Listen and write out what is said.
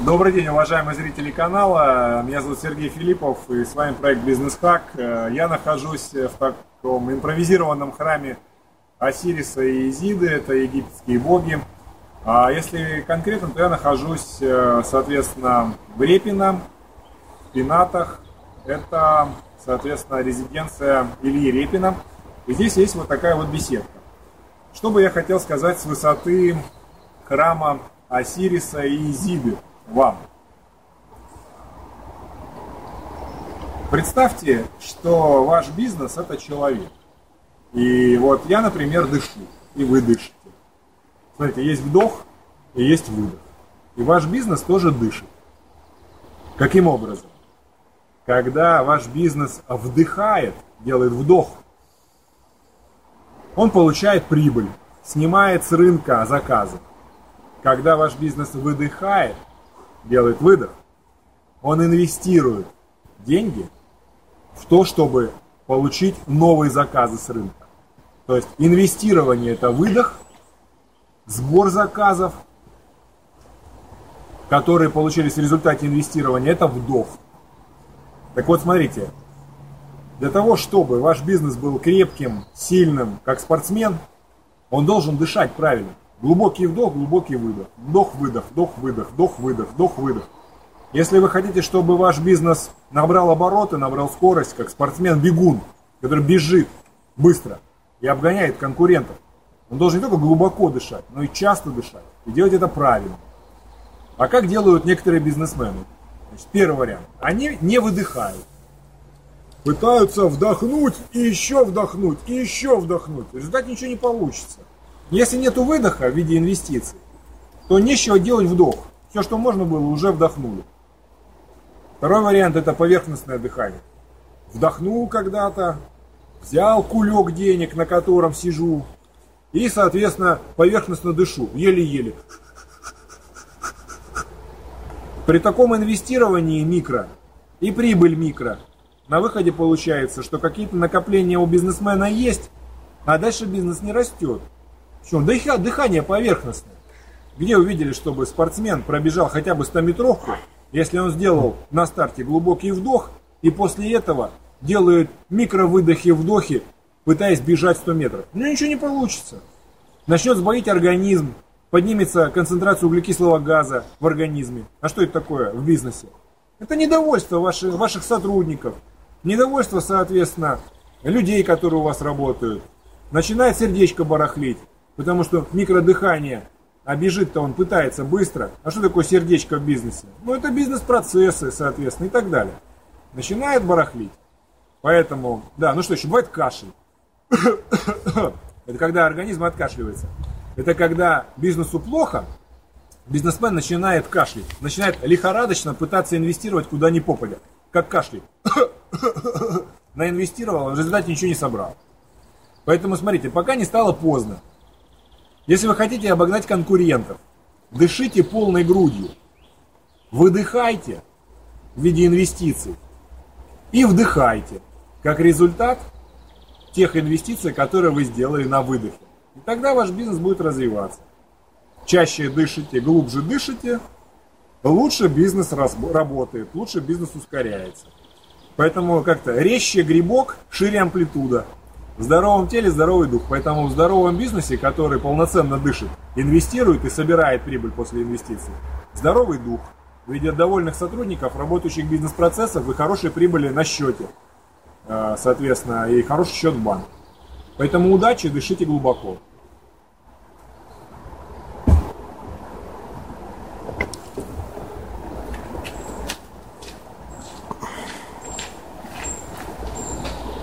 Добрый день, уважаемые зрители канала. Меня зовут Сергей Филиппов и с вами проект Бизнес Хак. Я нахожусь в таком импровизированном храме Осириса и Изиды, это египетские боги. А если конкретно, то я нахожусь, э, соответственно, в Репино, в Пинатах. Это, соответственно, резиденция Ильи Репина. И здесь есть вот такая вот беседка. Что бы я хотел сказать с высоты храма Осириса и Изиды вам. Представьте, что ваш бизнес это человек. И вот я, например, дышу, и вы дышите. Смотрите, есть вдох и есть выдох. И ваш бизнес тоже дышит. Каким образом? Когда ваш бизнес вдыхает, делает вдох, он получает прибыль, снимает с рынка заказы. Когда ваш бизнес выдыхает, делает выдох, он инвестирует деньги в то, чтобы получить новые заказы с рынка. То есть инвестирование это выдох, сбор заказов, которые получились в результате инвестирования, это вдох. Так вот, смотрите, для того, чтобы ваш бизнес был крепким, сильным, как спортсмен, он должен дышать правильно. Глубокий вдох, глубокий выдох. Вдох-выдох, вдох-выдох, вдох-выдох, вдох-выдох. Если вы хотите, чтобы ваш бизнес набрал обороты, набрал скорость, как спортсмен-бегун, который бежит быстро и обгоняет конкурентов, он должен не только глубоко дышать, но и часто дышать. И делать это правильно. А как делают некоторые бизнесмены? Значит, первый вариант. Они не выдыхают. Пытаются вдохнуть и еще вдохнуть, и еще вдохнуть. В результате ничего не получится. Если нет выдоха в виде инвестиций, то нечего делать вдох. Все, что можно было, уже вдохнули. Второй вариант это поверхностное дыхание. Вдохнул когда-то, взял кулек денег, на котором сижу, и, соответственно, поверхностно дышу, еле-еле. При таком инвестировании микро и прибыль микро, на выходе получается, что какие-то накопления у бизнесмена есть, а дальше бизнес не растет. Почему? Дыхание поверхностное. Где увидели, чтобы спортсмен пробежал хотя бы 100-метровку, если он сделал на старте глубокий вдох, и после этого делает микровыдохи, вдохи, пытаясь бежать 100 метров. Ну ничего не получится. Начнет сбоить организм, поднимется концентрация углекислого газа в организме. А что это такое в бизнесе? Это недовольство ваших, ваших сотрудников, недовольство, соответственно, людей, которые у вас работают. Начинает сердечко барахлить. Потому что микродыхание, а бежит-то он пытается быстро. А что такое сердечко в бизнесе? Ну, это бизнес-процессы, соответственно, и так далее. Начинает барахлить. Поэтому, да, ну что еще, бывает кашель. Это когда организм откашливается. Это когда бизнесу плохо, бизнесмен начинает кашлять. Начинает лихорадочно пытаться инвестировать куда ни попадя. Как кашляет. Наинвестировал, в результате ничего не собрал. Поэтому смотрите, пока не стало поздно. Если вы хотите обогнать конкурентов, дышите полной грудью, выдыхайте в виде инвестиций и вдыхайте как результат тех инвестиций, которые вы сделали на выдохе. И тогда ваш бизнес будет развиваться. Чаще дышите, глубже дышите, лучше бизнес работает, лучше бизнес ускоряется. Поэтому как-то резче грибок, шире амплитуда. В здоровом теле здоровый дух. Поэтому в здоровом бизнесе, который полноценно дышит, инвестирует и собирает прибыль после инвестиций, здоровый дух в виде довольных сотрудников, работающих бизнес-процессов и хорошей прибыли на счете, э, соответственно, и хороший счет в банк. Поэтому удачи, дышите глубоко.